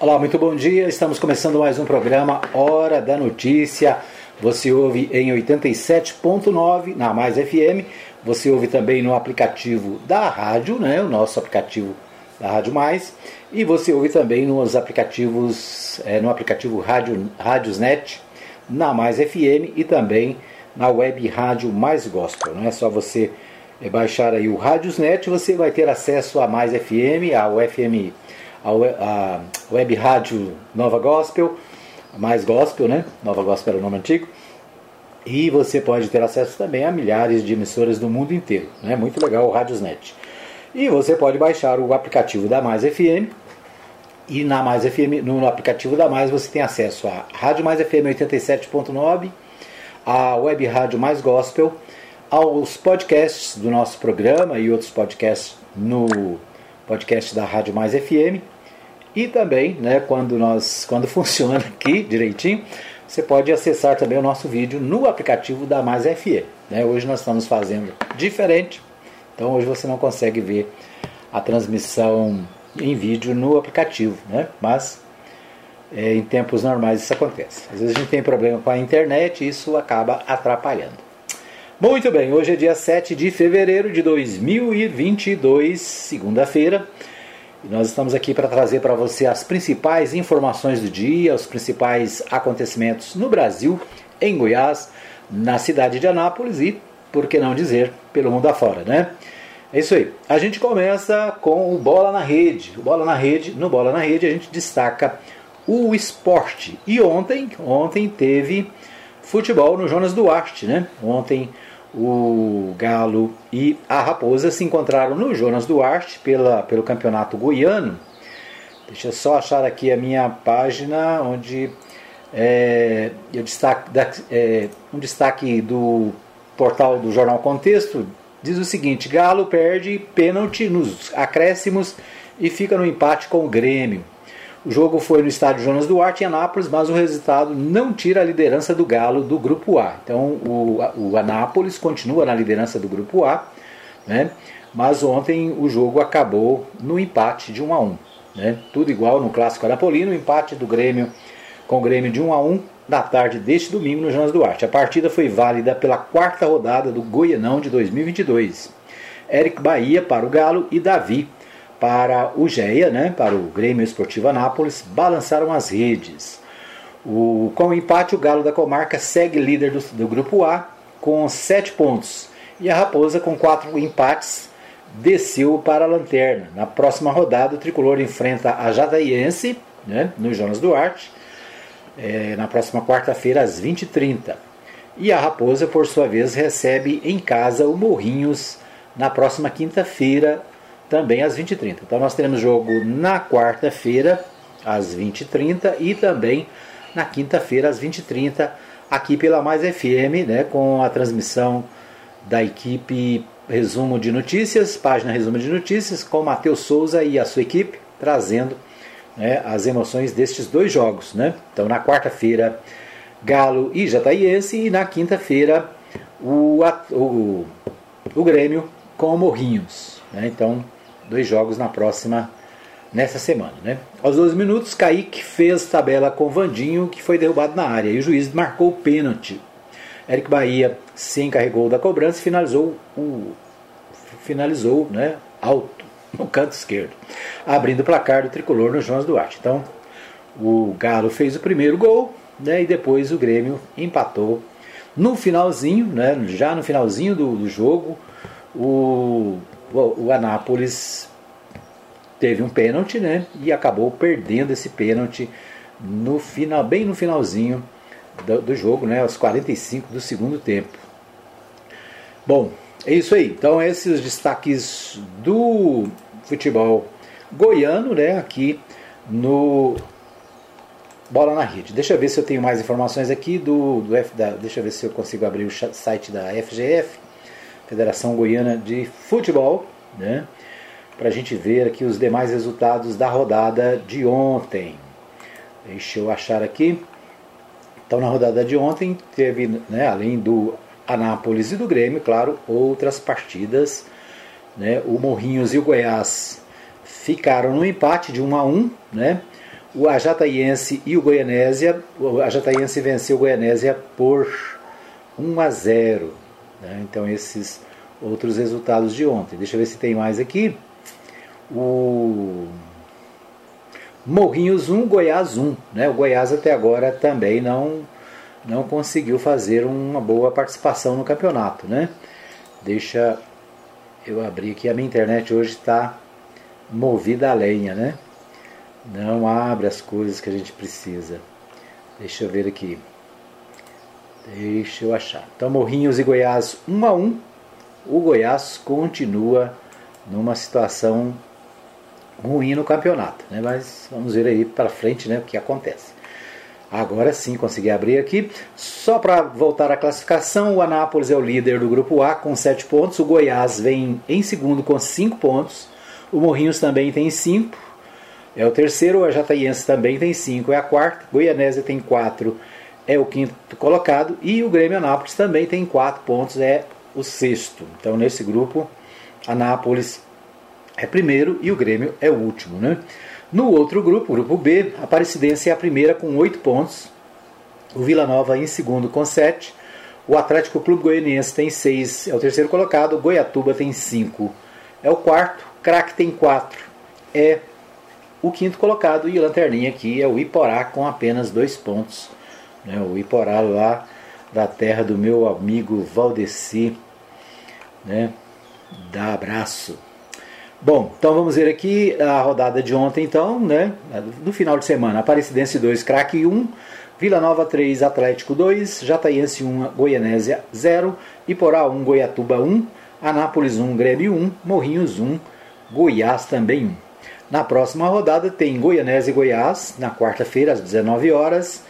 Olá, muito bom dia. Estamos começando mais um programa Hora da Notícia. Você ouve em 87.9 na Mais FM. Você ouve também no aplicativo da rádio, né? O nosso aplicativo da Rádio Mais. E você ouve também nos aplicativos, é, no aplicativo Rádio, Rádiosnet, na Mais FM e também na web Rádio Mais Gospel. Não é só você é, baixar aí o Rádiosnet, você vai ter acesso a Mais FM, ao FM, a web Rádio Nova Gospel, Mais Gospel, né? Nova Gospel era o nome antigo. E você pode ter acesso também a milhares de emissoras do mundo inteiro. Né? Muito legal o Rádiosnet. E você pode baixar o aplicativo da Mais FM. E na Mais FM, no aplicativo da Mais você tem acesso a Rádio Mais FM 87.9, a Web Rádio Mais Gospel, aos podcasts do nosso programa e outros podcasts no podcast da Rádio Mais FM. E também, né, quando nós quando funciona aqui direitinho, você pode acessar também o nosso vídeo no aplicativo da Mais FM. Né? Hoje nós estamos fazendo diferente então hoje você não consegue ver a transmissão em vídeo no aplicativo, né? mas é, em tempos normais isso acontece. Às vezes a gente tem problema com a internet e isso acaba atrapalhando. Muito bem, hoje é dia 7 de fevereiro de 2022, segunda-feira. Nós estamos aqui para trazer para você as principais informações do dia, os principais acontecimentos no Brasil, em Goiás, na cidade de Anápolis e, por que não dizer, pelo mundo afora, né? É isso aí. A gente começa com o Bola na Rede. O Bola na Rede, no Bola na Rede a gente destaca o esporte. E ontem, ontem teve futebol no Jonas Duarte, né? Ontem o Galo e a Raposa se encontraram no Jonas Duarte pela, pelo Campeonato Goiano. Deixa eu só achar aqui a minha página onde é, eu destaque, é, um destaque do portal do Jornal Contexto diz o seguinte: Galo perde pênalti nos acréscimos e fica no empate com o Grêmio. O jogo foi no estádio Jonas Duarte em Anápolis, mas o resultado não tira a liderança do Galo do grupo A. Então o, o Anápolis continua na liderança do grupo A, né? mas ontem o jogo acabou no empate de 1 a 1. Né? Tudo igual no clássico anapolino, empate do Grêmio com o Grêmio de 1 a 1 da tarde deste domingo no Jonas Duarte. A partida foi válida pela quarta rodada do Goianão de 2022. Eric Bahia para o Galo e Davi para o GEA, né, para o Grêmio Esportivo Anápolis, balançaram as redes. O, com o empate, o Galo da Comarca segue líder do, do grupo A com 7 pontos. E a Raposa, com 4 empates, desceu para a lanterna. Na próxima rodada, o tricolor enfrenta a Jataiense, né, no Jonas Duarte, é, na próxima quarta-feira, às 20h30. E a Raposa, por sua vez, recebe em casa o Morrinhos na próxima quinta-feira, também às 20h30. Então nós teremos jogo na quarta-feira, às 20h30 e também na quinta-feira, às 20h30, aqui pela Mais FM, né, com a transmissão da equipe Resumo de Notícias, página Resumo de Notícias, com Matheus Souza e a sua equipe, trazendo né, as emoções destes dois jogos. Né? Então, na quarta-feira, Galo e Jataiense, e na quinta-feira, o, o, o Grêmio com Morrinhos. Né? Então, dois jogos na próxima, nessa semana. Né? Aos 12 minutos, Kaique fez tabela com Vandinho, que foi derrubado na área, e o juiz marcou o pênalti. Eric Bahia se encarregou da cobrança e finalizou o finalizou né, alto no canto esquerdo, abrindo o placar do tricolor no Jonas Duarte. Então, o Galo fez o primeiro gol, né, e depois o Grêmio empatou. No finalzinho, né, já no finalzinho do, do jogo, o, o, Anápolis teve um pênalti, né, e acabou perdendo esse pênalti no final, bem no finalzinho do, do jogo, né, aos 45 do segundo tempo. Bom, é isso aí. Então, esses os destaques do futebol goiano, né? Aqui no Bola na Rede. Deixa eu ver se eu tenho mais informações aqui do, do F, da, deixa eu ver se eu consigo abrir o site da FGF, Federação Goiana de Futebol, né? Para a gente ver aqui os demais resultados da rodada de ontem. Deixa eu achar aqui. Então, na rodada de ontem, teve, né, além do Anápolis e do Grêmio, claro, outras partidas. Né? O Morrinhos e o Goiás ficaram no empate de 1 a 1, né? o Ajataiense e o Goianésia. O Ajataiense venceu o Goianésia por 1 a 0. Né? Então esses outros resultados de ontem. Deixa eu ver se tem mais aqui. O Morrinhos 1, Goiás 1. Né? O Goiás até agora também não, não conseguiu fazer uma boa participação no campeonato. Né? Deixa eu abrir aqui. A minha internet hoje está movida a lenha. Né? Não abre as coisas que a gente precisa. Deixa eu ver aqui. Deixa eu achar. Então, Morrinhos e Goiás 1 a 1. O Goiás continua numa situação ruim no campeonato, né? Mas vamos ver aí para frente, né, o que acontece. Agora sim, consegui abrir aqui. Só para voltar à classificação, o Anápolis é o líder do grupo A com 7 pontos, o Goiás vem em segundo com 5 pontos, o Morrinhos também tem 5, é o terceiro, o Jataiense também tem 5, é a quarta, Goianésia tem 4, é o quinto colocado, e o Grêmio Anápolis também tem 4 pontos, é o sexto. Então nesse grupo, Anápolis é primeiro e o Grêmio é o último. Né? No outro grupo, grupo B, a Aparecidense é a primeira com 8 pontos, o Vila Nova em segundo com 7, o Atlético Clube Goianiense tem 6, é o terceiro colocado, o Goiatuba tem 5, é o quarto, Craque tem 4, é o quinto colocado e o Lanterninha aqui é o Iporá com apenas 2 pontos. Né? O Iporá lá da terra do meu amigo Valdeci. Né? Dá abraço. Bom, então vamos ver aqui a rodada de ontem, então, né? Do final de semana. Aparecidense 2, craque 1, Vila Nova 3, Atlético 2, Jataiense 1, Goianésia 0, Iporá 1, Goiatuba 1, Anápolis 1, Grêmio 1, Morrinhos 1, Goiás também 1. Na próxima rodada tem Goianésia e Goiás, na quarta-feira às 19 horas.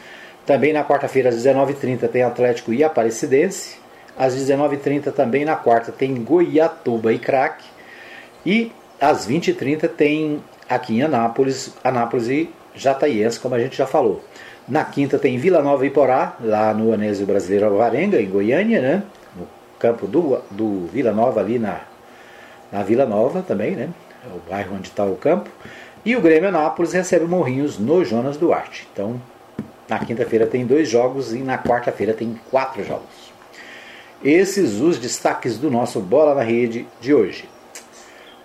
Também na quarta-feira às 19h30 tem Atlético e Aparecidense. Às 19h30 também na quarta tem Goiatuba e Craque. E às 20h30 tem aqui em Anápolis, Anápolis e Jataiense, como a gente já falou. Na quinta tem Vila Nova e Porá, lá no Anésio Brasileiro Alvarenga, em Goiânia, né? no campo do, do Vila Nova, ali na, na Vila Nova também, né? é o bairro onde está o campo. E o Grêmio Anápolis recebe o Morrinhos no Jonas Duarte. Então, na quinta-feira tem dois jogos e na quarta-feira tem quatro jogos. Esses os destaques do nosso Bola na Rede de hoje.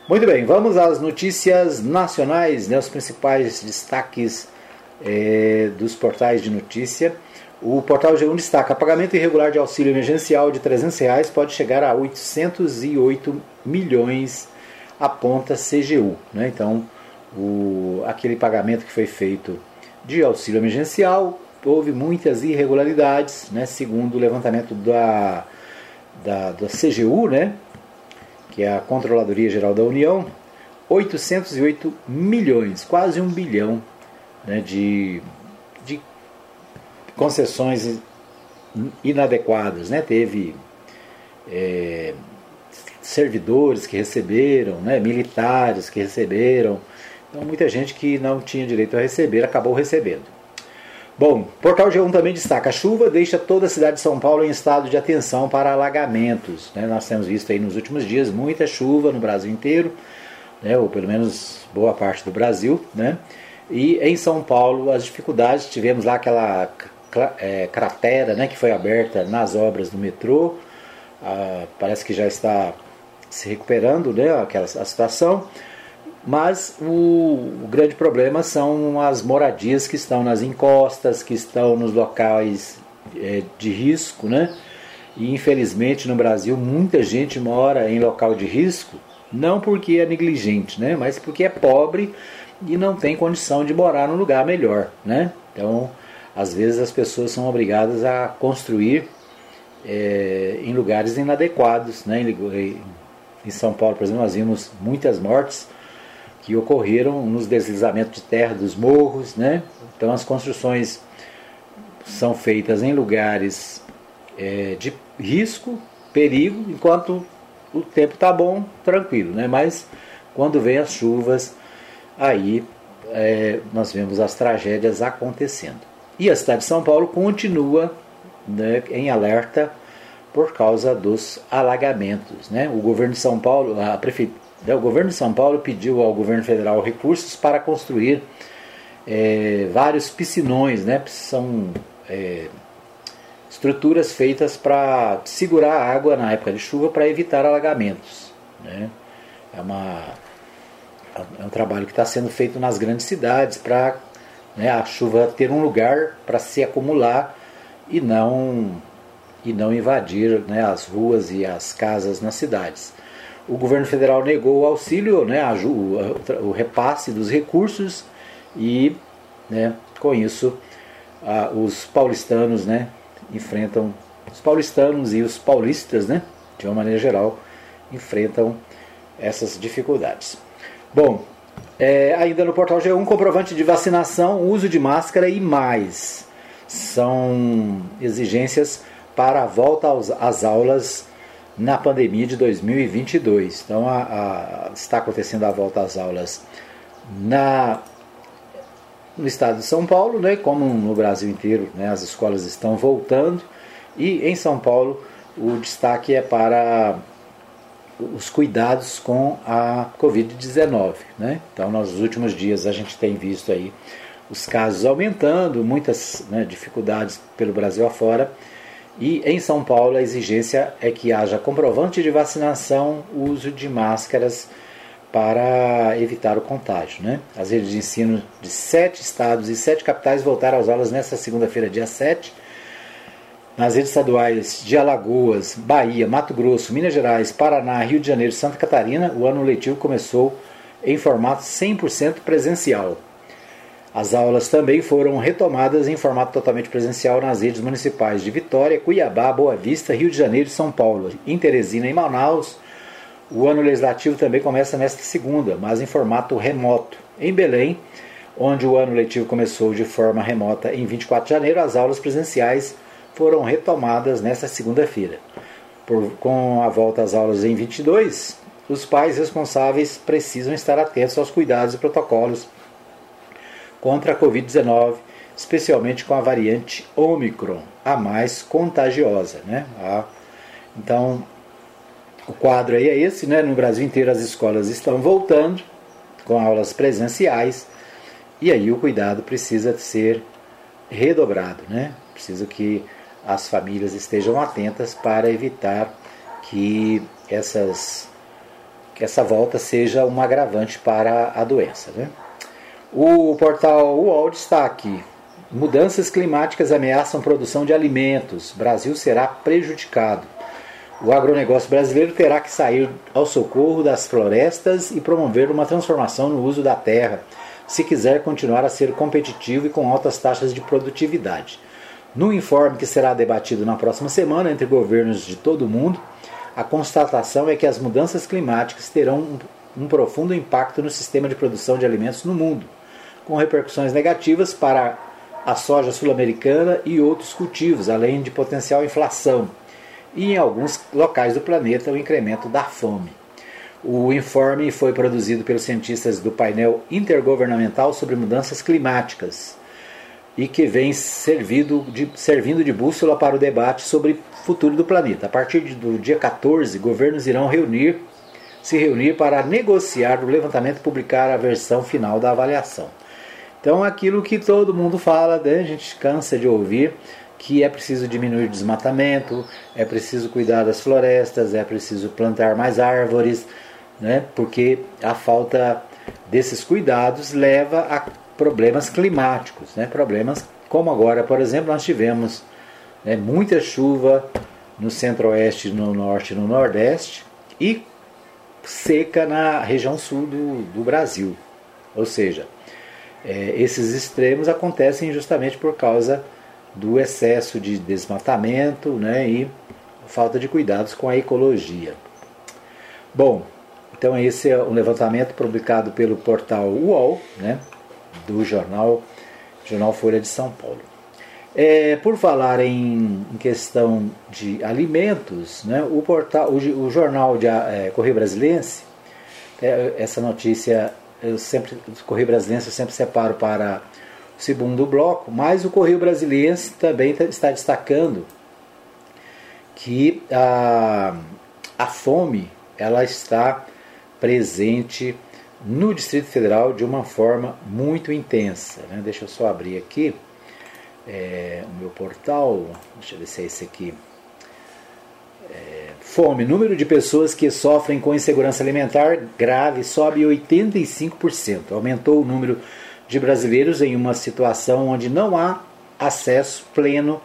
Muito bem, vamos às notícias nacionais, né, os principais destaques é, dos portais de notícia. O portal G1 destaca: pagamento irregular de auxílio emergencial de 300 reais pode chegar a 808 milhões, aponta CGU. Né? Então, o, aquele pagamento que foi feito de auxílio emergencial houve muitas irregularidades, né? segundo o levantamento da, da, da CGU, né? que é a Controladoria Geral da União, 808 milhões, quase um bilhão né, de, de concessões inadequadas. Né? Teve é, servidores que receberam, né, militares que receberam, então muita gente que não tinha direito a receber acabou recebendo. Bom, Portal G1 também destaca: a chuva deixa toda a cidade de São Paulo em estado de atenção para alagamentos. Né? Nós temos visto aí nos últimos dias muita chuva no Brasil inteiro, né? ou pelo menos boa parte do Brasil. Né? E em São Paulo, as dificuldades: tivemos lá aquela é, cratera né, que foi aberta nas obras do metrô, ah, parece que já está se recuperando né, aquela, a situação. Mas o, o, grande problema são as moradias que estão nas encostas, que estão nos locais é, de risco, né? E infelizmente no Brasil muita gente mora em local de risco, não porque é negligente, né? Mas porque é pobre e não tem condição de morar num lugar melhor, né? Então, às vezes as pessoas são obrigadas a construir é, em lugares inadequados, né? Em, em São Paulo, por exemplo, nós vimos muitas mortes que ocorreram nos deslizamentos de terra dos morros, né? Então as construções são feitas em lugares é, de risco, perigo, enquanto o tempo está bom, tranquilo, né? Mas quando vem as chuvas, aí é, nós vemos as tragédias acontecendo. E a cidade de São Paulo continua né, em alerta por causa dos alagamentos. Né? O governo de São Paulo, a prefeitura o governo de São Paulo pediu ao governo federal recursos para construir é, vários piscinões, né? São é, estruturas feitas para segurar a água na época de chuva para evitar alagamentos. Né? É, uma, é um trabalho que está sendo feito nas grandes cidades para né, a chuva ter um lugar para se acumular e não, e não invadir né, as ruas e as casas nas cidades. O governo federal negou o auxílio, né, a, o, o repasse dos recursos e né, com isso a, os paulistanos né, enfrentam, os paulistanos e os paulistas, né, de uma maneira geral, enfrentam essas dificuldades. Bom, é, ainda no portal G1, comprovante de vacinação, uso de máscara e mais. São exigências para a volta aos, às aulas na pandemia de 2022. Então, a, a, está acontecendo a volta às aulas na, no estado de São Paulo, né, como no Brasil inteiro, né, as escolas estão voltando. E em São Paulo, o destaque é para os cuidados com a Covid-19. Né? Então, nos últimos dias, a gente tem visto aí os casos aumentando, muitas né, dificuldades pelo Brasil afora. E em São Paulo, a exigência é que haja comprovante de vacinação, uso de máscaras para evitar o contágio. Né? As redes de ensino de sete estados e sete capitais voltaram às aulas nesta segunda-feira, dia 7 nas redes estaduais de Alagoas, Bahia, Mato Grosso, Minas Gerais, Paraná, Rio de Janeiro e Santa Catarina, o ano letivo começou em formato 100% presencial. As aulas também foram retomadas em formato totalmente presencial nas redes municipais de Vitória, Cuiabá, Boa Vista, Rio de Janeiro e São Paulo. Em Teresina e Manaus, o ano legislativo também começa nesta segunda, mas em formato remoto. Em Belém, onde o ano letivo começou de forma remota em 24 de janeiro, as aulas presenciais foram retomadas nesta segunda-feira. Com a volta às aulas em 22, os pais responsáveis precisam estar atentos aos cuidados e protocolos contra a Covid-19, especialmente com a variante Omicron, a mais contagiosa. Né? Então, o quadro aí é esse, né? no Brasil inteiro as escolas estão voltando com aulas presenciais e aí o cuidado precisa ser redobrado, né? Precisa que as famílias estejam atentas para evitar que, essas, que essa volta seja um agravante para a doença. Né? O portal UOL destaque: mudanças climáticas ameaçam produção de alimentos. Brasil será prejudicado. O agronegócio brasileiro terá que sair ao socorro das florestas e promover uma transformação no uso da terra, se quiser continuar a ser competitivo e com altas taxas de produtividade. No informe que será debatido na próxima semana entre governos de todo o mundo, a constatação é que as mudanças climáticas terão um, um profundo impacto no sistema de produção de alimentos no mundo, com repercussões negativas para a soja sul-americana e outros cultivos, além de potencial inflação, e em alguns locais do planeta o incremento da fome. O informe foi produzido pelos cientistas do painel intergovernamental sobre mudanças climáticas e que vem de, servindo de bússola para o debate sobre o futuro do planeta. A partir do dia 14, governos irão reunir, se reunir para negociar o levantamento e publicar a versão final da avaliação. Então, aquilo que todo mundo fala, né, a gente cansa de ouvir, que é preciso diminuir o desmatamento, é preciso cuidar das florestas, é preciso plantar mais árvores, né, porque a falta desses cuidados leva a problemas climáticos, né? problemas como agora, por exemplo, nós tivemos né, muita chuva no centro-oeste, no norte e no nordeste e seca na região sul do, do Brasil. Ou seja, é, esses extremos acontecem justamente por causa do excesso de desmatamento né, e falta de cuidados com a ecologia. Bom, então esse é um levantamento publicado pelo portal UOL, né, do jornal, jornal Folha de São Paulo. É, por falar em, em, questão de alimentos, né, o, portal, o, o jornal de é, Correio Brasilense, é, essa notícia eu sempre, o Correio Brasilense eu sempre separo para o segundo bloco, mas o Correio Brasilense também tá, está destacando que a, a fome ela está presente no Distrito Federal de uma forma muito intensa. Né? Deixa eu só abrir aqui é, o meu portal, deixa eu ver se é esse aqui. Fome, número de pessoas que sofrem com insegurança alimentar grave sobe 85%. Aumentou o número de brasileiros em uma situação onde não há acesso pleno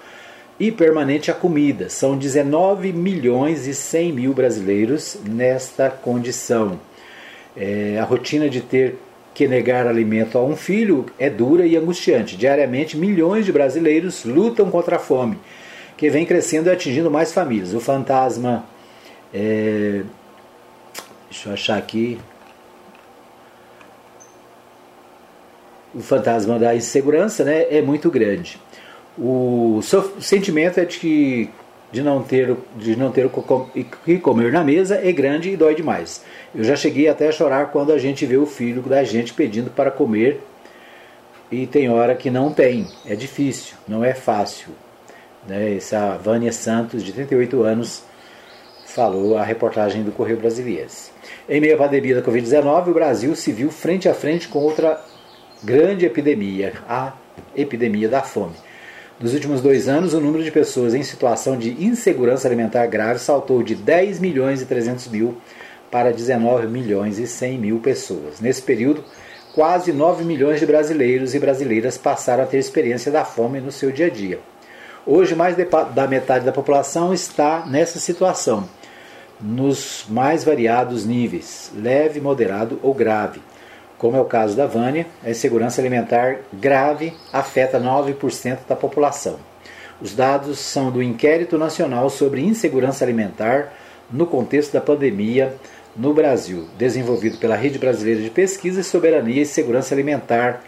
e permanente à comida. São 19 milhões e 100 mil brasileiros nesta condição. É, a rotina de ter que negar alimento a um filho é dura e angustiante. Diariamente, milhões de brasileiros lutam contra a fome, que vem crescendo e atingindo mais famílias. O fantasma. É, deixa eu achar aqui. O fantasma da insegurança né, é muito grande. O, sentimento é de que de não ter, de não ter o que comer na mesa é grande e dói demais. Eu já cheguei até a chorar quando a gente vê o filho da gente pedindo para comer e tem hora que não tem. É difícil, não é fácil. Né? Essa Vânia Santos, de 38 anos, falou a reportagem do Correio Brasiliense. Em meio à pandemia da Covid-19, o Brasil se viu frente a frente com outra grande epidemia, a epidemia da fome. Nos últimos dois anos, o número de pessoas em situação de insegurança alimentar grave saltou de 10 milhões e 300 mil para 19 milhões e 100 mil pessoas. Nesse período, quase 9 milhões de brasileiros e brasileiras passaram a ter experiência da fome no seu dia a dia. Hoje, mais da metade da população está nessa situação, nos mais variados níveis, leve, moderado ou grave como é o caso da Vânia, a insegurança alimentar grave afeta 9% da população. Os dados são do Inquérito Nacional sobre Insegurança Alimentar no contexto da pandemia no Brasil, desenvolvido pela Rede Brasileira de Pesquisa, Soberania e Segurança Alimentar,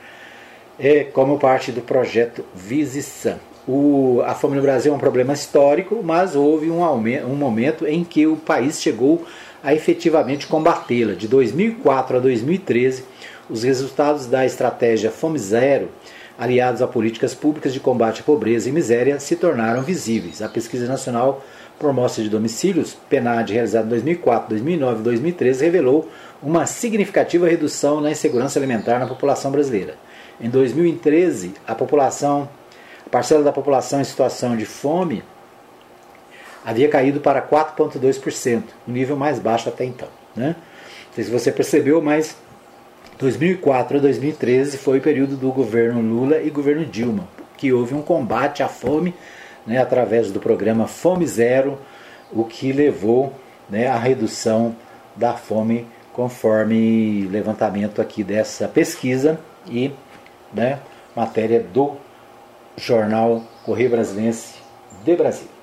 é, como parte do projeto Visisan. O, a fome no Brasil é um problema histórico, mas houve um, um momento em que o país chegou a efetivamente combatê-la. De 2004 a 2013, os resultados da estratégia Fome Zero, aliados a políticas públicas de combate à pobreza e miséria, se tornaram visíveis. A Pesquisa Nacional por Amostra de Domicílios, PNAD, realizada em 2004, 2009 e 2013, revelou uma significativa redução na insegurança alimentar na população brasileira. Em 2013, a população, parcela da população em situação de fome havia caído para 4,2%, o nível mais baixo até então. Né? Não sei se você percebeu, mas 2004 a 2013 foi o período do governo Lula e governo Dilma, que houve um combate à fome né, através do programa Fome Zero, o que levou né, à redução da fome conforme levantamento aqui dessa pesquisa e né, matéria do jornal Correio Brasilense de Brasília.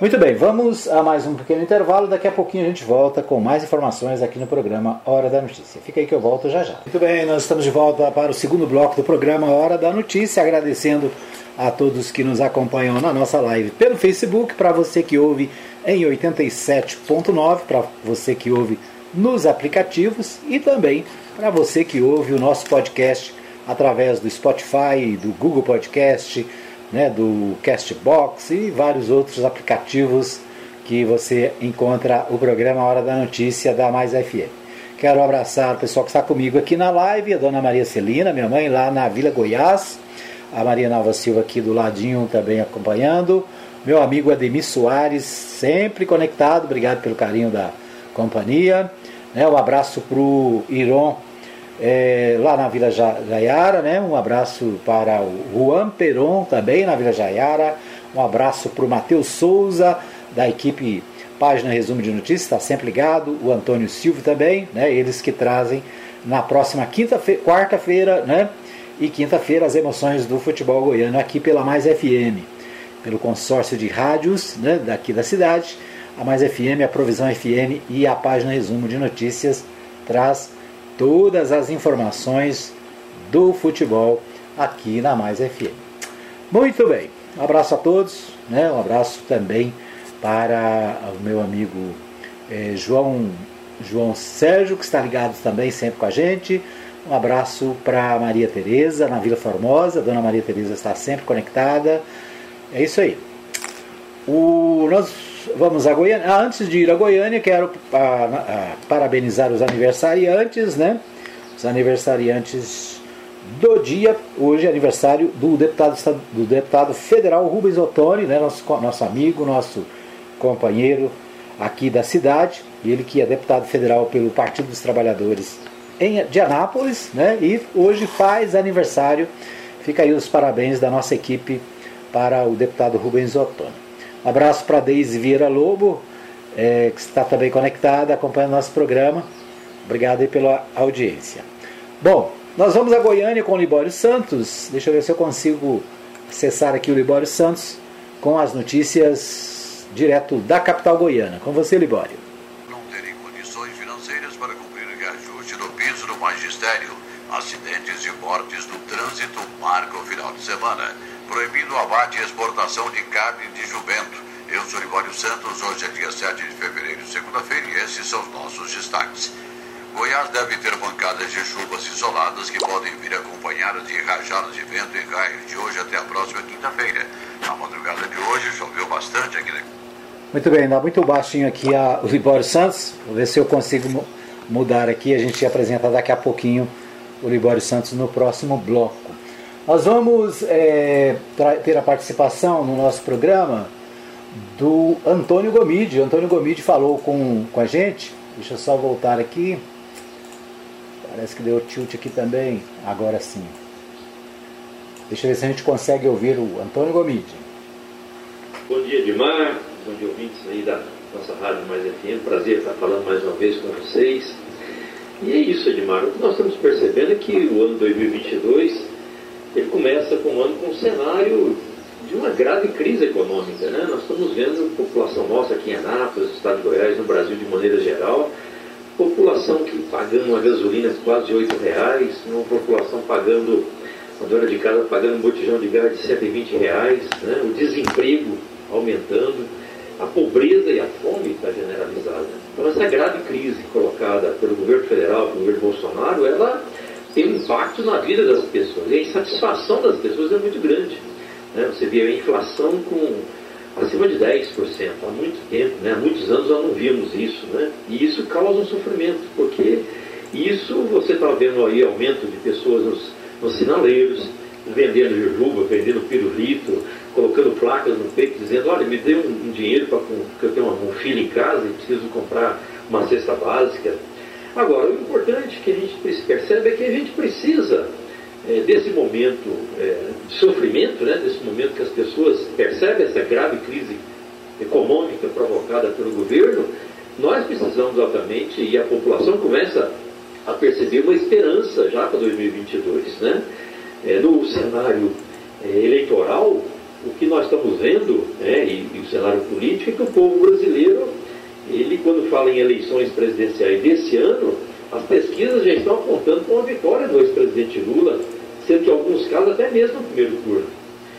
Muito bem, vamos a mais um pequeno intervalo. Daqui a pouquinho a gente volta com mais informações aqui no programa Hora da Notícia. Fica aí que eu volto já já. Muito bem, nós estamos de volta para o segundo bloco do programa Hora da Notícia, agradecendo a todos que nos acompanham na nossa live pelo Facebook, para você que ouve em 87.9, para você que ouve nos aplicativos e também para você que ouve o nosso podcast através do Spotify, do Google Podcast, né, do Castbox e vários outros aplicativos que você encontra o programa Hora da Notícia da Mais FM. Quero abraçar o pessoal que está comigo aqui na live, a dona Maria Celina, minha mãe, lá na Vila Goiás, a Maria Nova Silva aqui do ladinho também acompanhando, meu amigo Ademir Soares, sempre conectado, obrigado pelo carinho da companhia. Né, um abraço para o Iron é, lá na Vila Jaiara, né? Um abraço para o Juan Peron também na Vila Jaiara. Um abraço para o Matheus Souza, da equipe Página Resumo de Notícias, está sempre ligado. O Antônio Silva também, né? Eles que trazem na próxima quinta-feira, quarta-feira, né? E quinta-feira as emoções do futebol goiano aqui pela Mais FM, pelo consórcio de rádios né, daqui da cidade. A Mais FM, a Provisão FM e a página Resumo de Notícias traz todas as informações do futebol aqui na Mais FM. Muito bem, um abraço a todos, né? um abraço também para o meu amigo eh, João, João Sérgio, que está ligado também sempre com a gente. Um abraço para Maria Tereza, na Vila Formosa. Dona Maria Tereza está sempre conectada. É isso aí. O, nós vamos a Goiânia. Ah, antes de ir a Goiânia, quero ah, ah, parabenizar os aniversariantes, né? os aniversariantes do dia. Hoje é aniversário do deputado, do deputado federal Rubens Ottoni, né, nosso, nosso amigo, nosso companheiro aqui da cidade. Ele que é deputado federal pelo Partido dos Trabalhadores em, de Anápolis, né, e hoje faz aniversário. Fica aí os parabéns da nossa equipe para o deputado Rubens Ottoni. Abraço para Deise Vieira Lobo, é, que está também conectada, acompanhando nosso programa. Obrigado pela audiência. Bom, nós vamos a Goiânia com o Libório Santos. Deixa eu ver se eu consigo acessar aqui o Libório Santos com as notícias direto da capital goiana. Com você, Libório. Não terem condições financeiras para cumprir o reajuste do piso do magistério. Acidentes e mortes no trânsito marcam o final de semana. Proibido o abate e exportação de carne de jumento. Eu sou Libório Santos, hoje é dia 7 de fevereiro, segunda-feira, e esses são os nossos destaques. Goiás deve ter bancadas de chuvas isoladas que podem vir acompanhadas de rajadas de vento e raios de hoje até a próxima quinta-feira. Na madrugada de hoje choveu bastante aqui. Né? Muito bem, dá muito baixinho aqui a, Libório Santos. Vou ver se eu consigo mudar aqui. A gente apresenta daqui a pouquinho o Libório Santos no próximo bloco. Nós vamos é, ter a participação no nosso programa do Antônio Gomide. Antônio Gomide falou com, com a gente. Deixa eu só voltar aqui. Parece que deu tilt aqui também. Agora sim. Deixa eu ver se a gente consegue ouvir o Antônio Gomide. Bom dia, Edmar. Bom dia, ouvintes aí da nossa Rádio Mais FM. Prazer estar falando mais uma vez com vocês. E é isso, Edmar. O que nós estamos percebendo é que o ano 2022 ele começa com um ano com um cenário de uma grave crise econômica. Né? Nós estamos vendo a população nossa aqui em Anápolis, no estado de Goiás, no Brasil de maneira geral, população que pagando uma gasolina de quase R$ reais, uma população pagando, uma dona de casa pagando um botijão de gás de 120 reais, né? o desemprego aumentando, a pobreza e a fome está generalizada. Então essa grave crise colocada pelo governo federal, pelo governo Bolsonaro, ela tem um impacto na vida das pessoas. E a insatisfação das pessoas é muito grande. Né? Você vê a inflação com acima de 10% há muito tempo, né? há muitos anos nós não víamos isso, né? e isso causa um sofrimento, porque isso você está vendo aí aumento de pessoas nos, nos sinaleiros, vendendo jujuba, vendendo pirulito, colocando placas no peito, dizendo, olha, me dê um, um dinheiro para que eu tenha um filho em casa e preciso comprar uma cesta básica. Agora, o importante que a gente percebe é que a gente precisa é, desse momento é, de sofrimento, né, desse momento que as pessoas percebem essa grave crise econômica provocada pelo governo, nós precisamos, obviamente, e a população começa a perceber uma esperança já para 2022. Né? É, no cenário eleitoral, o que nós estamos vendo, né, e, e o cenário político, é que o povo brasileiro, ele, quando fala em eleições presidenciais desse ano, as pesquisas já estão apontando para uma vitória do ex-presidente Lula, sendo que em alguns casos até mesmo no primeiro turno.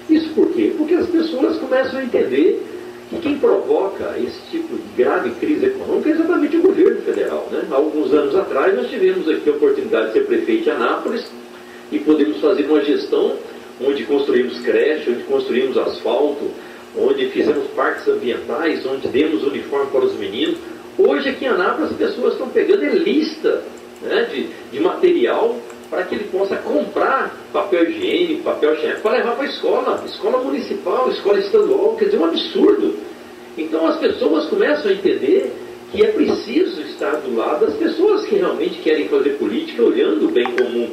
Isso por quê? Porque as pessoas começam a entender que quem provoca esse tipo de grave crise econômica é exatamente o governo federal. Né? Alguns anos atrás nós tivemos aqui a oportunidade de ser prefeito de Anápolis e podemos fazer uma gestão onde construímos creche, onde construímos asfalto, onde fizemos parques ambientais, onde demos uniforme para os meninos, Hoje aqui em Anápolis as pessoas estão pegando lista né, de, de material para que ele possa comprar papel higiênico, papel higiênico, para levar para a escola, escola municipal, escola estadual, quer dizer, um absurdo. Então as pessoas começam a entender que é preciso estar do lado das pessoas que realmente querem fazer política olhando o bem comum.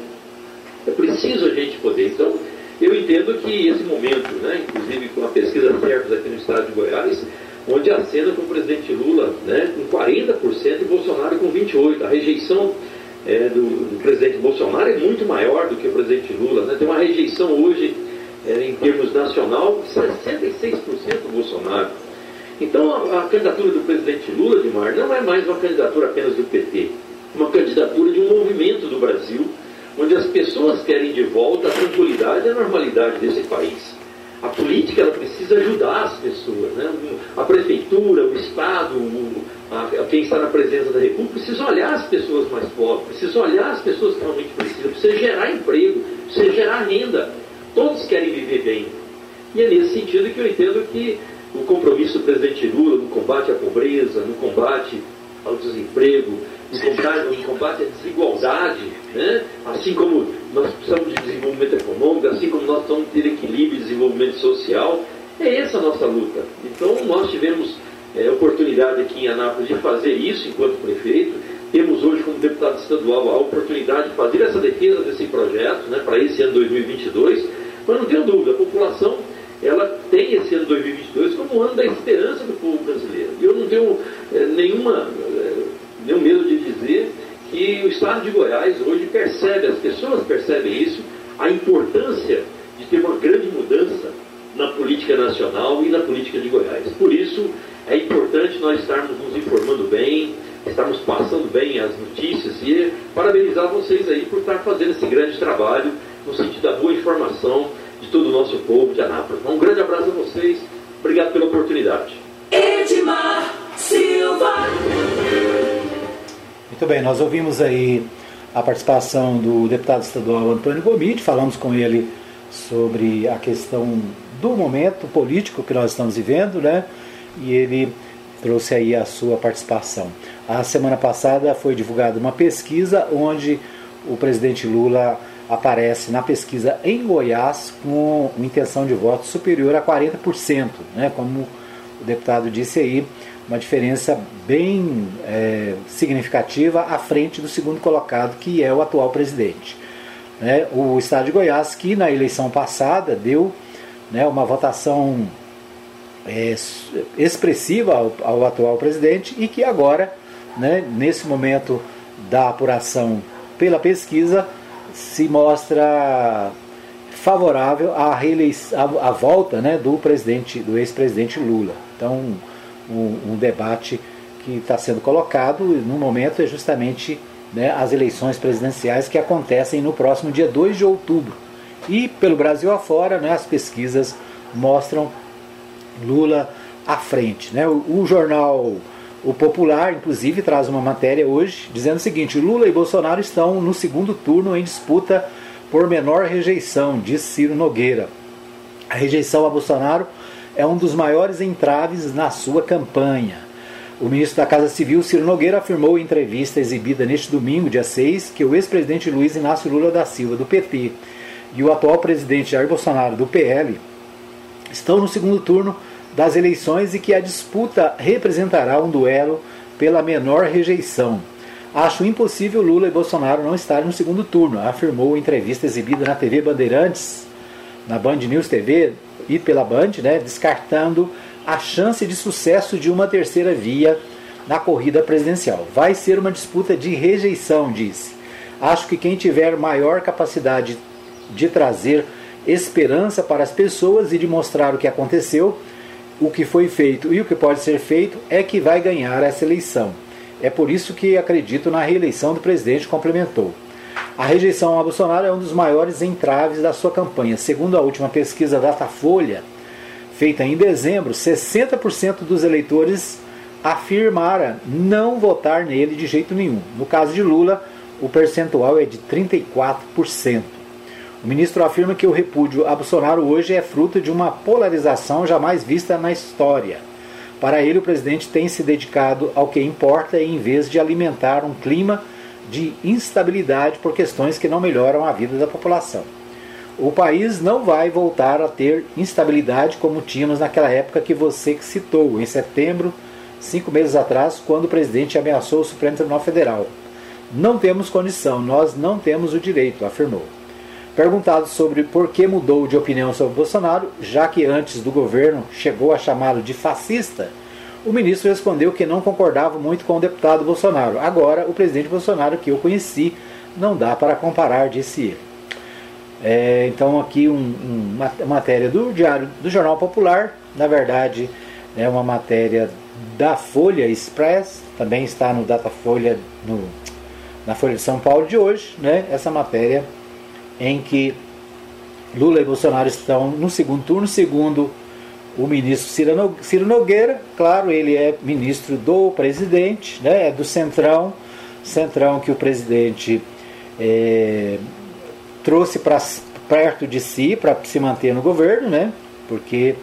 É preciso a gente poder. Então, eu entendo que esse momento, né, inclusive com a pesquisa Servos aqui no estado de Goiás, onde a cena com o presidente Lula né, com 40% e Bolsonaro com 28%. A rejeição é, do, do, presidente Bolsonaro é muito maior do que o presidente Lula. Né? Tem uma rejeição hoje, é, em termos nacional, de 66% do Bolsonaro. Então a, a, candidatura do presidente Lula de Mar não é mais uma candidatura apenas do PT, uma candidatura de um movimento do Brasil, onde as pessoas querem de volta a tranquilidade e a normalidade desse país. A política ela precisa ajudar as pessoas. Né? A prefeitura, o Estado, o, a, quem está na presença da República, precisa olhar as pessoas mais pobres, precisa olhar as pessoas que realmente precisam, precisa gerar emprego, precisa gerar renda. Todos querem viver bem. E é nesse sentido que eu entendo que o compromisso do presidente Lula no combate à pobreza, no combate ao desemprego, no combate, no combate à desigualdade, né? assim como nós precisamos de desenvolvimento econômico, assim como nós precisamos ter equilíbrio e desenvolvimento social. É essa a nossa luta. Então nós tivemos é, oportunidade aqui em Anápolis de fazer isso enquanto prefeito. Temos hoje, como deputado estadual, a oportunidade de fazer essa defesa desse projeto né, para esse ano 2022. Mas não tenho dúvida, a população ela tem esse ano 2022 como o ano da esperança do povo brasileiro. E eu não tenho é, nenhuma, é, nenhum medo de dizer que o Estado de Goiás hoje percebe, as pessoas percebem isso, a importância de ter uma grande mudança na política nacional e na política de Goiás. Por isso, é importante nós estarmos nos informando bem, estarmos passando bem as notícias e parabenizar vocês aí por estar fazendo esse grande trabalho no sentido da boa informação de todo o nosso povo de Anápolis. Um grande abraço a vocês, obrigado pela oportunidade. Edmar Silva. Muito bem, nós ouvimos aí a participação do deputado estadual Antônio Gomide, falamos com ele sobre a questão do momento político que nós estamos vivendo, né? E ele trouxe aí a sua participação. A semana passada foi divulgada uma pesquisa onde o presidente Lula aparece na pesquisa em Goiás com intenção de voto superior a 40%, né? Como o deputado disse aí, uma diferença bem é, significativa à frente do segundo colocado, que é o atual presidente. Né? O Estado de Goiás, que na eleição passada deu né, uma votação é, expressiva ao, ao, atual presidente e que agora, né, nesse momento da apuração pela pesquisa, se mostra favorável à, à, à volta né, do presidente, do ex-presidente Lula. Então, um, um debate que está sendo colocado no momento é justamente né, as eleições presidenciais que acontecem no próximo dia 2 de outubro. E pelo Brasil afora, né, as pesquisas mostram Lula à frente. Né? O, o, jornal O Popular, inclusive, traz uma matéria hoje dizendo o seguinte: Lula e Bolsonaro estão no segundo turno em disputa por menor rejeição, diz Ciro Nogueira. A rejeição a Bolsonaro é um dos maiores entraves na sua campanha. O ministro da Casa Civil, Ciro Nogueira, afirmou em entrevista exibida neste domingo, dia 6, que o ex-presidente Luiz Inácio Lula da Silva, do PT, e o atual presidente Jair Bolsonaro, do PL, estão no segundo turno das eleições e que a disputa representará um duelo pela menor rejeição. Acho impossível Lula e Bolsonaro não estarem no segundo turno, afirmou em entrevista exibida na TV Bandeirantes, na Band News TV, e pela Band, né, descartando a chance de sucesso de uma terceira via na corrida presidencial. Vai ser uma disputa de rejeição, disse. Acho que quem tiver maior capacidade de trazer esperança para as pessoas e de mostrar o que aconteceu, o que foi feito e o que pode ser feito é que vai ganhar essa eleição. É por isso que acredito na reeleição do presidente, complementou. A rejeição a Bolsonaro é um dos maiores entraves da sua campanha. Segundo a última pesquisa Datafolha, feita em dezembro, 60% dos eleitores afirmaram não votar nele de jeito nenhum. No caso de Lula, o percentual é de 34%. O ministro afirma que o repúdio a Bolsonaro hoje é fruto de uma polarização jamais vista na história. Para ele, o presidente tem se dedicado ao que importa em vez de alimentar um clima de instabilidade por questões que não melhoram a vida da população. O país não vai voltar a ter instabilidade como tínhamos naquela época que você citou, em setembro, cinco meses atrás, quando o presidente ameaçou o Supremo Tribunal Federal. Não temos condição, nós não temos o direito, afirmou. Perguntado sobre por que mudou de opinião sobre Bolsonaro, já que antes do governo chegou a chamá-lo de fascista, o ministro respondeu que não concordava muito com o deputado Bolsonaro. Agora, o presidente Bolsonaro, que eu conheci, não dá para comparar, disse ele. É, então, aqui um, um, uma matéria do Diário do Jornal Popular, na verdade, é uma matéria da Folha Express, também está no Datafolha, no, na Folha de São Paulo de hoje, né? essa matéria em que Lula e Bolsonaro estão no segundo turno, segundo o ministro Ciro Nogueira, claro, ele é ministro do presidente, né, é do Centrão, Centrão que o presidente é, trouxe para perto de si para se manter no governo, né, porque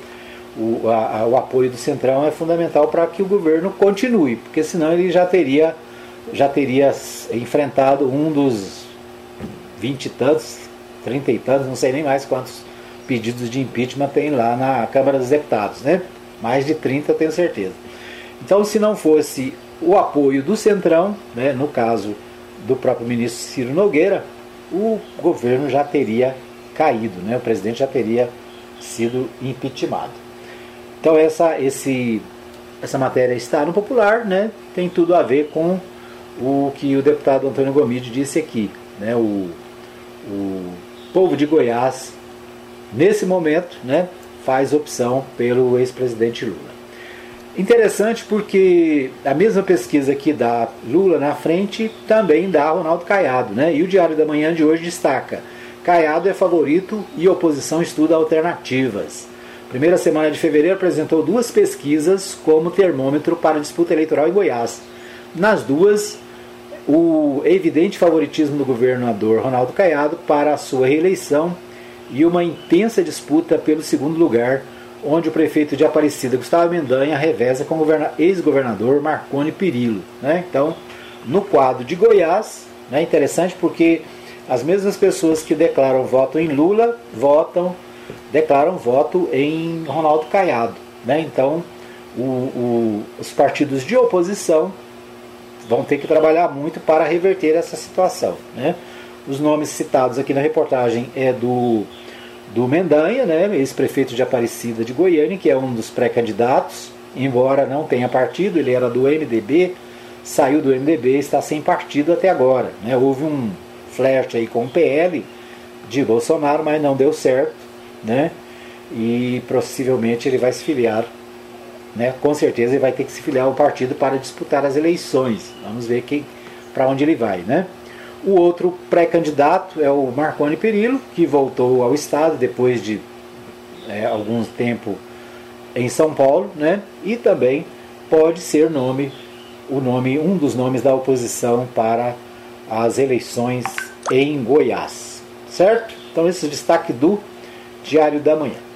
o, a, o apoio do Centrão é fundamental para que o governo continue, porque senão ele já teria, já teria enfrentado um dos vinte e tantos, trinta e tantos, não sei nem mais quantos pedidos de impeachment tem lá na Câmara dos Deputados, né? Mais de 30 tenho certeza. Então, se não fosse o apoio do Centrão, né, no caso do próprio ministro Ciro Nogueira, o governo já teria caído, né? o presidente já teria sido impeachmentado. Então essa, esse, essa matéria está no popular, né? tem tudo a ver com o que o deputado Antônio Gomide disse aqui. Né? O, o povo de Goiás, nesse momento, né, faz opção pelo ex-presidente Lula. Interessante porque a mesma pesquisa que dá Lula na frente também dá Ronaldo Caiado, né? E o Diário da Manhã de hoje destaca: Caiado é favorito e oposição estuda alternativas. Primeira semana de fevereiro apresentou duas pesquisas como termômetro para disputa eleitoral em Goiás. Nas duas, o evidente favoritismo do governador Ronaldo Caiado para a sua reeleição e uma intensa disputa pelo segundo lugar onde o prefeito de Aparecida, Gustavo Mendanha, reveza com o ex-governador Marconi Perillo. Né? Então, no quadro de Goiás, é né, interessante porque as mesmas pessoas que declaram voto em Lula votam, declaram voto em Ronaldo Caiado. Né? Então, o, o, os partidos de oposição vão ter que trabalhar muito para reverter essa situação. Né? Os nomes citados aqui na reportagem é do do Mendanha, né, ex-prefeito de Aparecida de Goiânia, que é um dos pré-candidatos, embora não tenha partido, ele era do MDB, saiu do MDB está sem partido até agora. Né? Houve um flerte aí com o PL de Bolsonaro, mas não deu certo, né? E possivelmente ele vai se filiar, né? Com certeza ele vai ter que se filiar ao partido para disputar as eleições. Vamos ver para onde ele vai, né? O outro pré-candidato é o Marconi Perillo, que voltou ao Estado depois de é, algum tempo em São Paulo, né? E também pode ser nome, o nome, um dos nomes da oposição para as eleições em Goiás, certo? Então esse é o destaque do Diário da Manhã.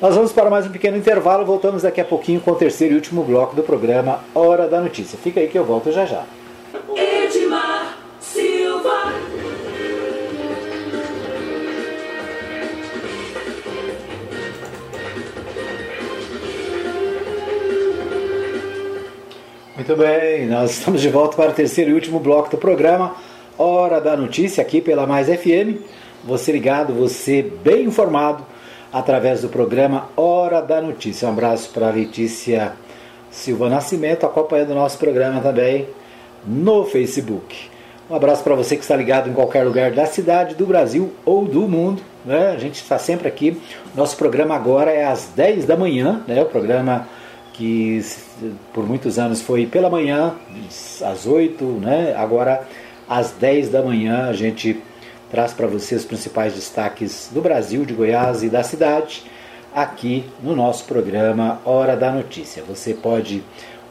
Nós vamos para mais um pequeno intervalo, voltamos daqui a pouquinho com o terceiro e último bloco do programa Hora da Notícia. Fica aí que eu volto já já. Muito bem, nós estamos de volta para o terceiro e último bloco do programa Hora da Notícia aqui pela Mais FM. Você ligado, você bem informado através do programa Hora da Notícia. Um abraço para a Letícia Silva Nascimento, acompanhando o nosso programa também no Facebook. Um abraço para você que está ligado em qualquer lugar da cidade, do Brasil ou do mundo. Né? A gente está sempre aqui. Nosso programa agora é às 10 da manhã, né? o programa que por muitos anos foi pela manhã, às 8, né? agora às 10 da manhã a gente traz para você os principais destaques do Brasil, de Goiás e da cidade, aqui no nosso programa Hora da Notícia. Você pode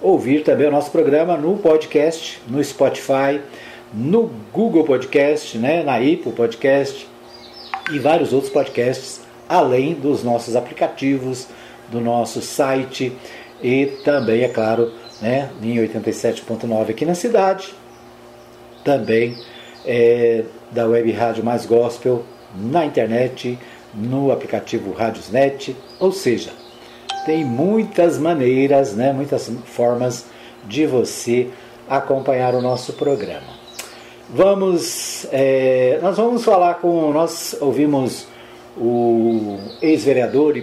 ouvir também o nosso programa no podcast, no Spotify, no Google Podcast, né? na Apple Podcast e vários outros podcasts, além dos nossos aplicativos, do nosso site e também, é claro, né, em 87.9 aqui na cidade, também é, da Web Rádio Mais Gospel na internet, no aplicativo Radiosnet, ou seja, tem muitas maneiras, né, muitas formas de você acompanhar o nosso programa. Vamos, é, nós vamos falar com, nós ouvimos o ex-vereador e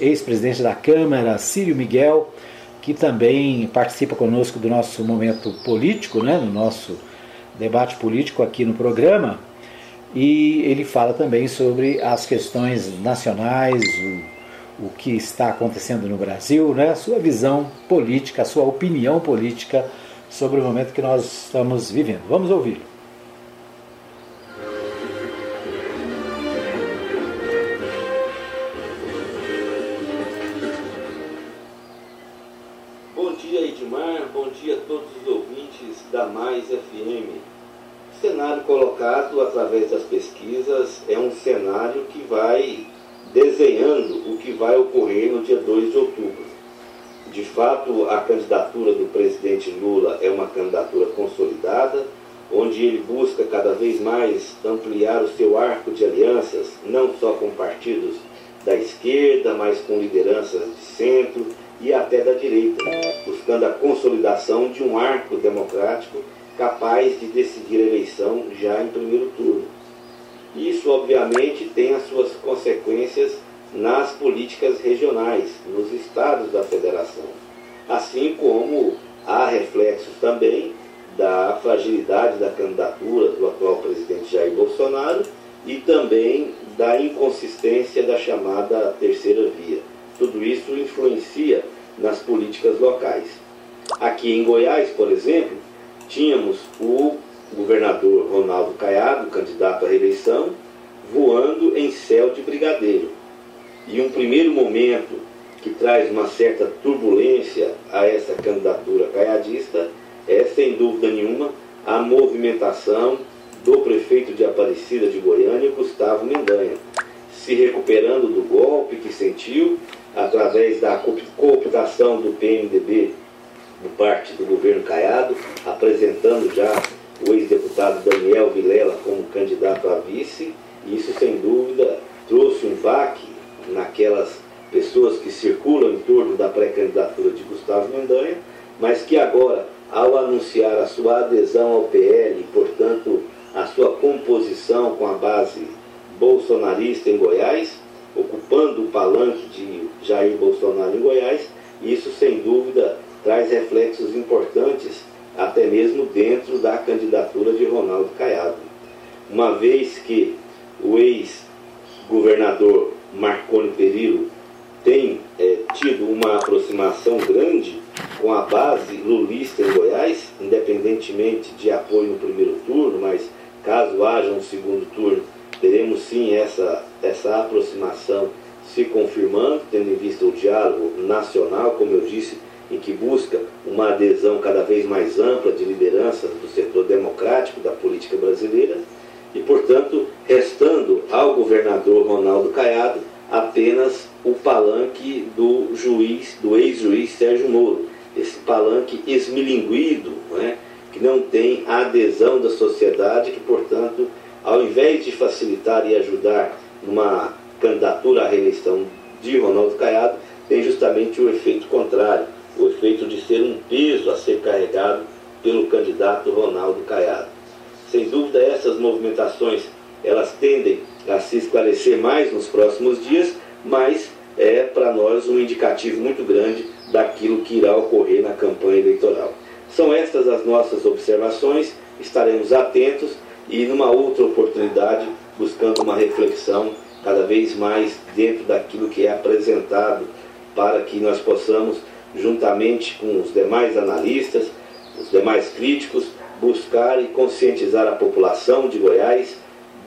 ex-presidente da Câmara, Círio Miguel, que também participa conosco do nosso momento político, né, no nosso debate político aqui no programa. E ele fala também sobre as questões nacionais, o, o que está acontecendo no Brasil, né, sua visão política, sua opinião política sobre o momento que nós estamos vivendo. Vamos ouvi-lo. Fato, a candidatura do presidente Lula é uma candidatura consolidada, onde ele busca cada vez mais ampliar o seu arco de alianças, não só com partidos da esquerda, mas com lideranças de centro e até da direita, buscando a consolidação de um arco democrático capaz de decidir a eleição já em primeiro turno. Isso, obviamente, tem as suas consequências nas políticas regionais, nos estados da federação, assim como há reflexos também da fragilidade da candidatura do atual presidente Jair Bolsonaro e também da inconsistência da chamada terceira via. Tudo isso influencia nas políticas locais. Aqui em Goiás, por exemplo, tínhamos o governador Ronaldo Caiado, candidato à reeleição, voando em céu de brigadeiro. E um primeiro momento que traz uma certa turbulência a essa candidatura caiadista é, sem dúvida nenhuma, a movimentação do prefeito de Aparecida de Goiânia, Gustavo Mendanha, se recuperando do golpe que sentiu através da cooptação do PMDB por parte do governo Caiado, apresentando já o ex-deputado Daniel Vilela como candidato a vice, isso sem dúvida trouxe um baque naquelas pessoas que circulam em torno da pré-candidatura de Gustavo Mendanha, mas que agora, ao anunciar a sua adesão ao PL, portanto, a sua composição com a base bolsonarista em Goiás, ocupando o palanque de Jair Bolsonaro em Goiás, isso sem dúvida traz reflexos importantes até mesmo dentro da candidatura de Ronaldo Caiado. Uma vez que o ex-governador Marconi Perillo tem é, tido uma aproximação grande com a base lulista em Goiás, independentemente de apoio no primeiro turno, mas caso haja um segundo turno, teremos sim essa, essa aproximação se confirmando, tendo em vista o diálogo nacional, como eu disse, em que busca uma adesão cada vez mais ampla de lideranças do setor democrático da política brasileira e, portanto, restando ao governador Ronaldo Caiado apenas o palanque do juiz, do ex-juiz Sérgio Moro, esse palanque esmilinguido, é, que não tem a adesão da sociedade, que, portanto, ao invés de facilitar e ajudar numa candidatura à reeleição de Ronaldo Caiado, tem justamente o efeito contrário, o efeito de ser um peso a ser carregado pelo candidato Ronaldo Caiado. Sem dúvida, essas movimentações elas tendem a se esclarecer mais nos próximos dias, mas é para nós um indicativo muito grande daquilo que irá ocorrer na campanha eleitoral. São estas as nossas observações, estaremos atentos e numa outra oportunidade buscando uma reflexão cada vez mais dentro daquilo que é apresentado para que nós possamos, juntamente com os demais analistas, os demais críticos, buscar e conscientizar a população de Goiás,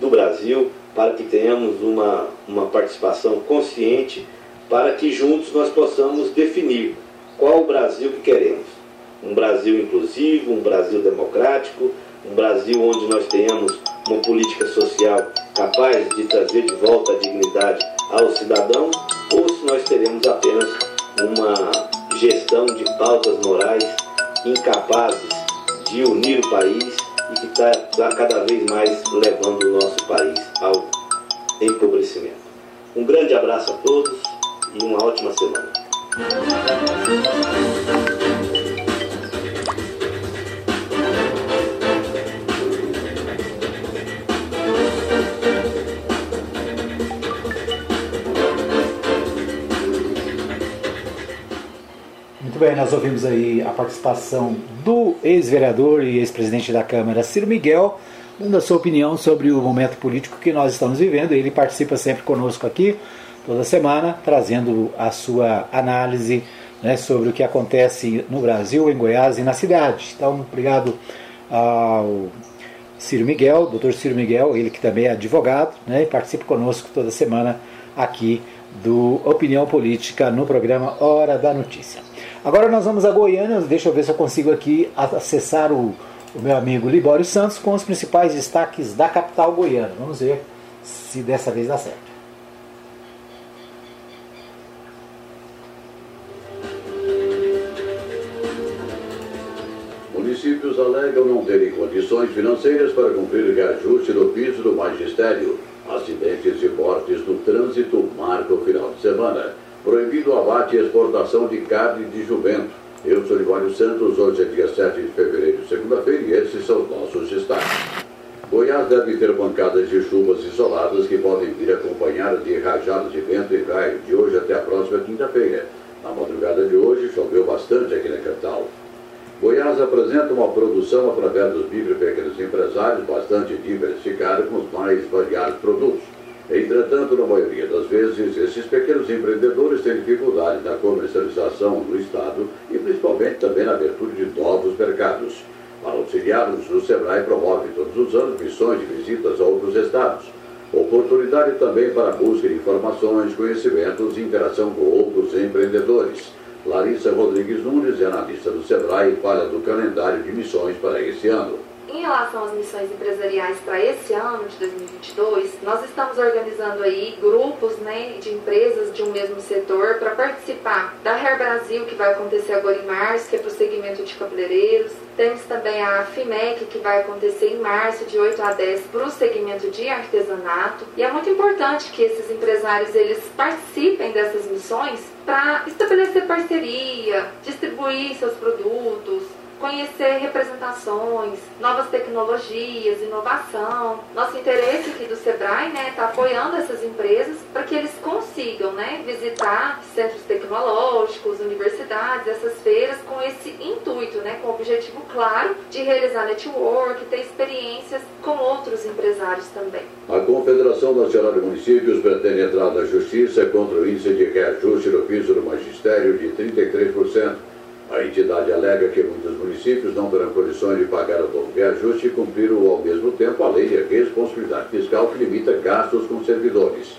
do Brasil, para que tenhamos uma, uma participação consciente, para que juntos nós possamos definir qual o Brasil que queremos. Um Brasil inclusivo, um Brasil democrático, um Brasil onde nós tenhamos uma política social capaz de trazer de volta a dignidade ao cidadão, ou se nós teremos apenas uma gestão de pautas morais incapazes de unir o país e que está tá cada vez mais levando o nosso país ao empobrecimento. Um grande abraço a todos e uma ótima semana. Bem, nós ouvimos aí a participação do ex-vereador e ex-presidente da Câmara, Ciro Miguel, dando a sua opinião sobre o momento político que nós estamos vivendo. Ele participa sempre conosco aqui, toda semana, trazendo a sua análise né, sobre o que acontece no Brasil, em Goiás e na cidade. Então, obrigado ao Ciro Miguel, doutor Ciro Miguel, ele que também é advogado, né, e participa conosco toda semana aqui do Opinião Política no programa Hora da Notícia. Agora nós vamos a Goiânia, deixa eu ver se eu consigo aqui acessar o, o meu amigo Libório Santos com os principais destaques da capital goiana. Vamos ver se dessa vez dá certo. Municípios alegam não terem condições financeiras para cumprir reajuste no piso do magistério. Acidentes e mortes no trânsito marcam o final de semana. Proibido o abate e exportação de carne de jumento. Eu sou Livório Santos, hoje é dia 7 de fevereiro, segunda-feira, e esses são os nossos destaques. Goiás deve ter pancadas de chuvas isoladas que podem vir acompanhadas de rajadas de vento e raio de hoje até a próxima quinta-feira. Na madrugada de hoje choveu bastante aqui na capital. Goiás apresenta uma produção através dos micro e pequenos empresários bastante diversificada com os mais variados produtos. Entretanto, na maioria das vezes, esses pequenos empreendedores têm dificuldade na comercialização no Estado e principalmente também na abertura de novos mercados. Para auxiliá-los, o SEBRAE promove todos os anos missões de visitas a outros estados. Oportunidade também para busca de informações, conhecimentos e interação com outros empreendedores. Larissa Rodrigues Nunes é analista do SEBRAE e fala do calendário de missões para esse ano. Em relação às missões empresariais para esse ano de 2022, nós estamos organizando aí grupos né, de empresas de um mesmo setor para participar da Hair Brasil, que vai acontecer agora em março, que é para o segmento de cabeleireiros. Temos também a FIMEC, que vai acontecer em março, de 8 a 10, para o segmento de artesanato. E é muito importante que esses empresários eles participem dessas missões para estabelecer parceria, distribuir seus produtos, conhecer representações, novas tecnologias, inovação. Nosso interesse aqui do Sebrae está né, tá apoiando essas empresas para que eles consigam né, visitar centros tecnológicos, universidades, essas feiras com esse intuito, né, com o objetivo claro de realizar network, ter experiências com outros empresários também. A Confederação Nacional de Municípios pretende entrar na justiça contra o índice de reajuste do piso do magistério de 33%. A entidade alega que muitos municípios não terão condições de pagar o novo reajuste e cumpriram ao mesmo tempo a lei de responsabilidade fiscal que limita gastos com servidores.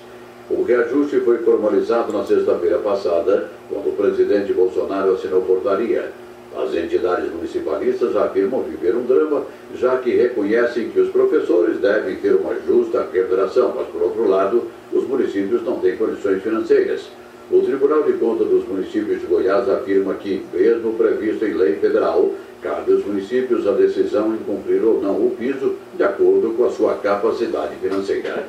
O reajuste foi formalizado na sexta-feira passada, quando o presidente Bolsonaro assinou portaria. As entidades municipalistas afirmam viver um drama, já que reconhecem que os professores devem ter uma justa remuneração, mas, por outro lado, os municípios não têm condições financeiras. O Tribunal de Contas dos Municípios de Goiás afirma que, mesmo previsto em lei federal, cabe aos municípios a decisão em cumprir ou não o piso de acordo com a sua capacidade financeira.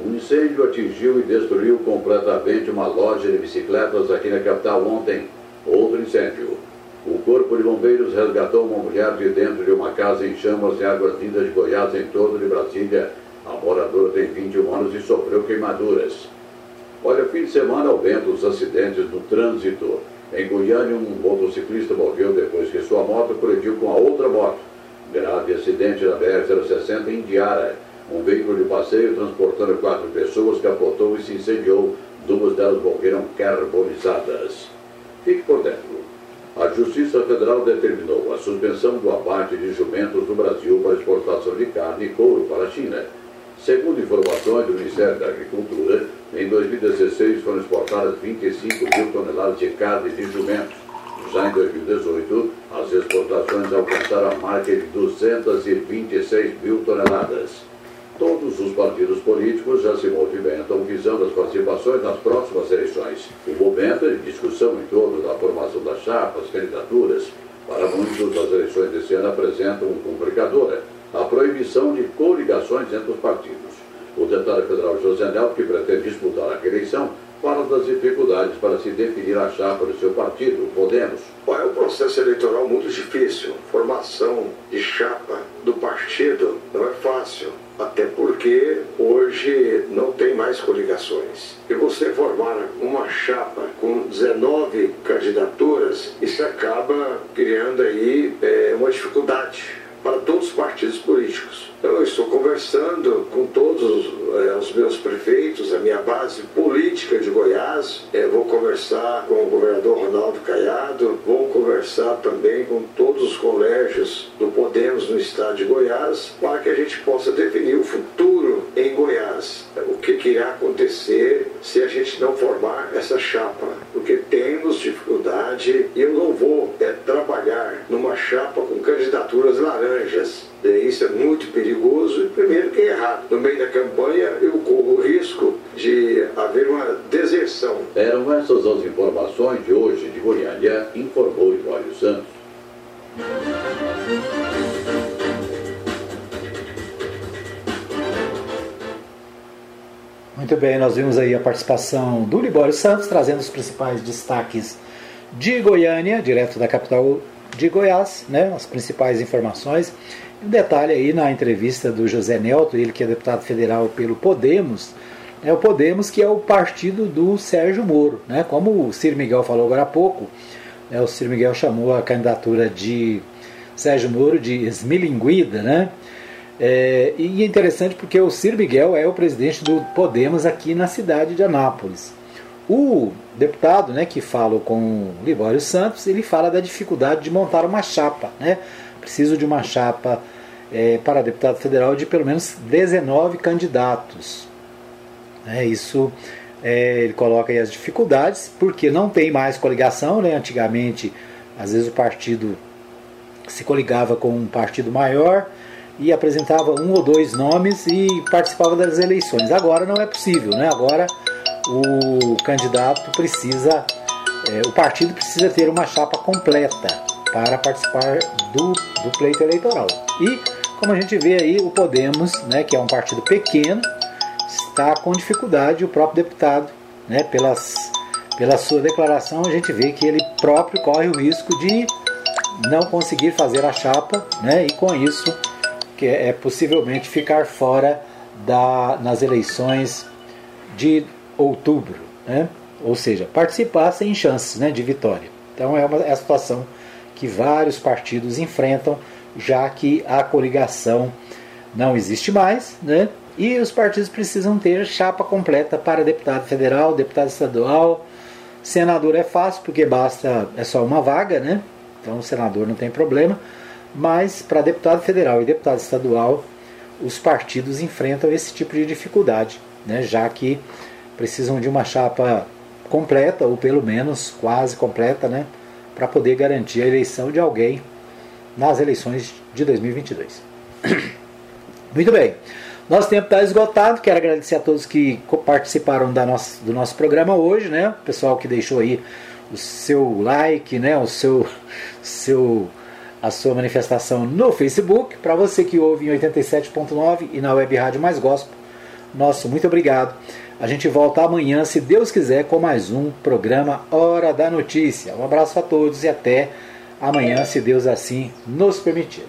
Um incêndio atingiu e destruiu completamente uma loja de bicicletas aqui na capital ontem. Outro incêndio. O Corpo de Bombeiros resgatou uma mulher de dentro de uma casa em chamas em Águas Lindas de Goiás, em torno de Brasília. A moradora tem 21 anos e sofreu queimaduras. Olha, fim de semana aumenta os acidentes no trânsito. Em Goiânia, um motociclista morreu depois que sua moto colidiu com a outra moto. Grave acidente na BR-060 em Diara. Um veículo de passeio transportando quatro pessoas capotou e se incendiou. Duas delas morreram carbonizadas. Fique por dentro. A Justiça Federal determinou a suspensão do abate de jumentos no Brasil para exportação de carne e couro para a China. Segundo informações do Ministério da Agricultura, em 2016 foram exportadas 25 mil toneladas de carne de jumento. Já em 2018, as exportações alcançaram a marca de 226 mil toneladas. Todos os partidos políticos já se movimentam visando as participações nas próximas eleições. O momento é de discussão em torno da formação das chapas, candidaturas. Para muitos, as eleições desse ano apresentam um complicador a proibição de coligações entre os partidos. O deputado federal José Nelto, que pretende disputar a reeleição, fala das dificuldades para se definir a chapa do seu partido, Podemos. É um processo eleitoral muito difícil. Formação de chapa do partido não é fácil. Até porque hoje não tem mais coligações. E você formar uma chapa com 19 candidaturas, isso acaba criando aí é, uma dificuldade para todos os partidos políticos. Então, eu estou conversando com todos é, os meus prefeitos, a minha base política de Goiás. É, vou conversar com o governador Ronaldo Caiado, vou conversar também com todos os colégios do Podemos no estado de Goiás, para que a gente possa definir o futuro em Goiás. O que, que irá acontecer se a gente não formar essa chapa? Porque temos dificuldade e eu não vou é, trabalhar numa chapa com candidaturas laranjas. Isso é muito perigoso e, primeiro, que é errado. No meio da campanha, eu corro o risco de haver uma deserção. Eram essas as informações de hoje de Goiânia, informou Ivário Santos. Muito bem, nós vimos aí a participação do Libório Santos, trazendo os principais destaques de Goiânia, direto da capital de Goiás, né, as principais informações. Um detalhe aí na entrevista do José Nelto, ele que é deputado federal pelo Podemos, é o Podemos que é o partido do Sérgio Moro, né? Como o Ciro Miguel falou agora há pouco, né, o Ciro Miguel chamou a candidatura de Sérgio Moro de esmilinguida, né? É, e é interessante porque o Ciro Miguel é o presidente do Podemos aqui na cidade de Anápolis. O deputado né, que fala com o Libório Santos, ele fala da dificuldade de montar uma chapa. Né? Preciso de uma chapa é, para deputado federal de pelo menos 19 candidatos. É, isso é, ele coloca aí as dificuldades, porque não tem mais coligação. Né? Antigamente, às vezes o partido se coligava com um partido maior e apresentava um ou dois nomes e participava das eleições. Agora não é possível, né? Agora o candidato precisa, é, o partido precisa ter uma chapa completa para participar do, do pleito eleitoral. E como a gente vê aí, o Podemos, né, que é um partido pequeno, está com dificuldade, o próprio deputado, né, pelas, pela sua declaração, a gente vê que ele próprio corre o risco de não conseguir fazer a chapa, né, e com isso que é, é possivelmente ficar fora da, nas eleições de outubro, né? ou seja, participar sem chances né, de vitória. Então é, uma, é a situação que vários partidos enfrentam, já que a coligação não existe mais, né? e os partidos precisam ter chapa completa para deputado federal, deputado estadual. Senador é fácil, porque basta, é só uma vaga, né? Então o senador não tem problema. Mas para deputado federal e deputado estadual, os partidos enfrentam esse tipo de dificuldade, né? já que precisam de uma chapa completa, ou pelo menos quase completa, né? Para poder garantir a eleição de alguém nas eleições de 2022. Muito bem. Nosso tempo está esgotado. Quero agradecer a todos que participaram da nossa, do nosso programa hoje, né? O pessoal que deixou aí o seu like, né? O seu, seu a sua manifestação no Facebook. Para você que ouve em 87.9 e na Web Rádio Mais Gospel, nosso muito obrigado. A gente volta amanhã, se Deus quiser, com mais um programa Hora da Notícia. Um abraço a todos e até amanhã, se Deus assim nos permitir.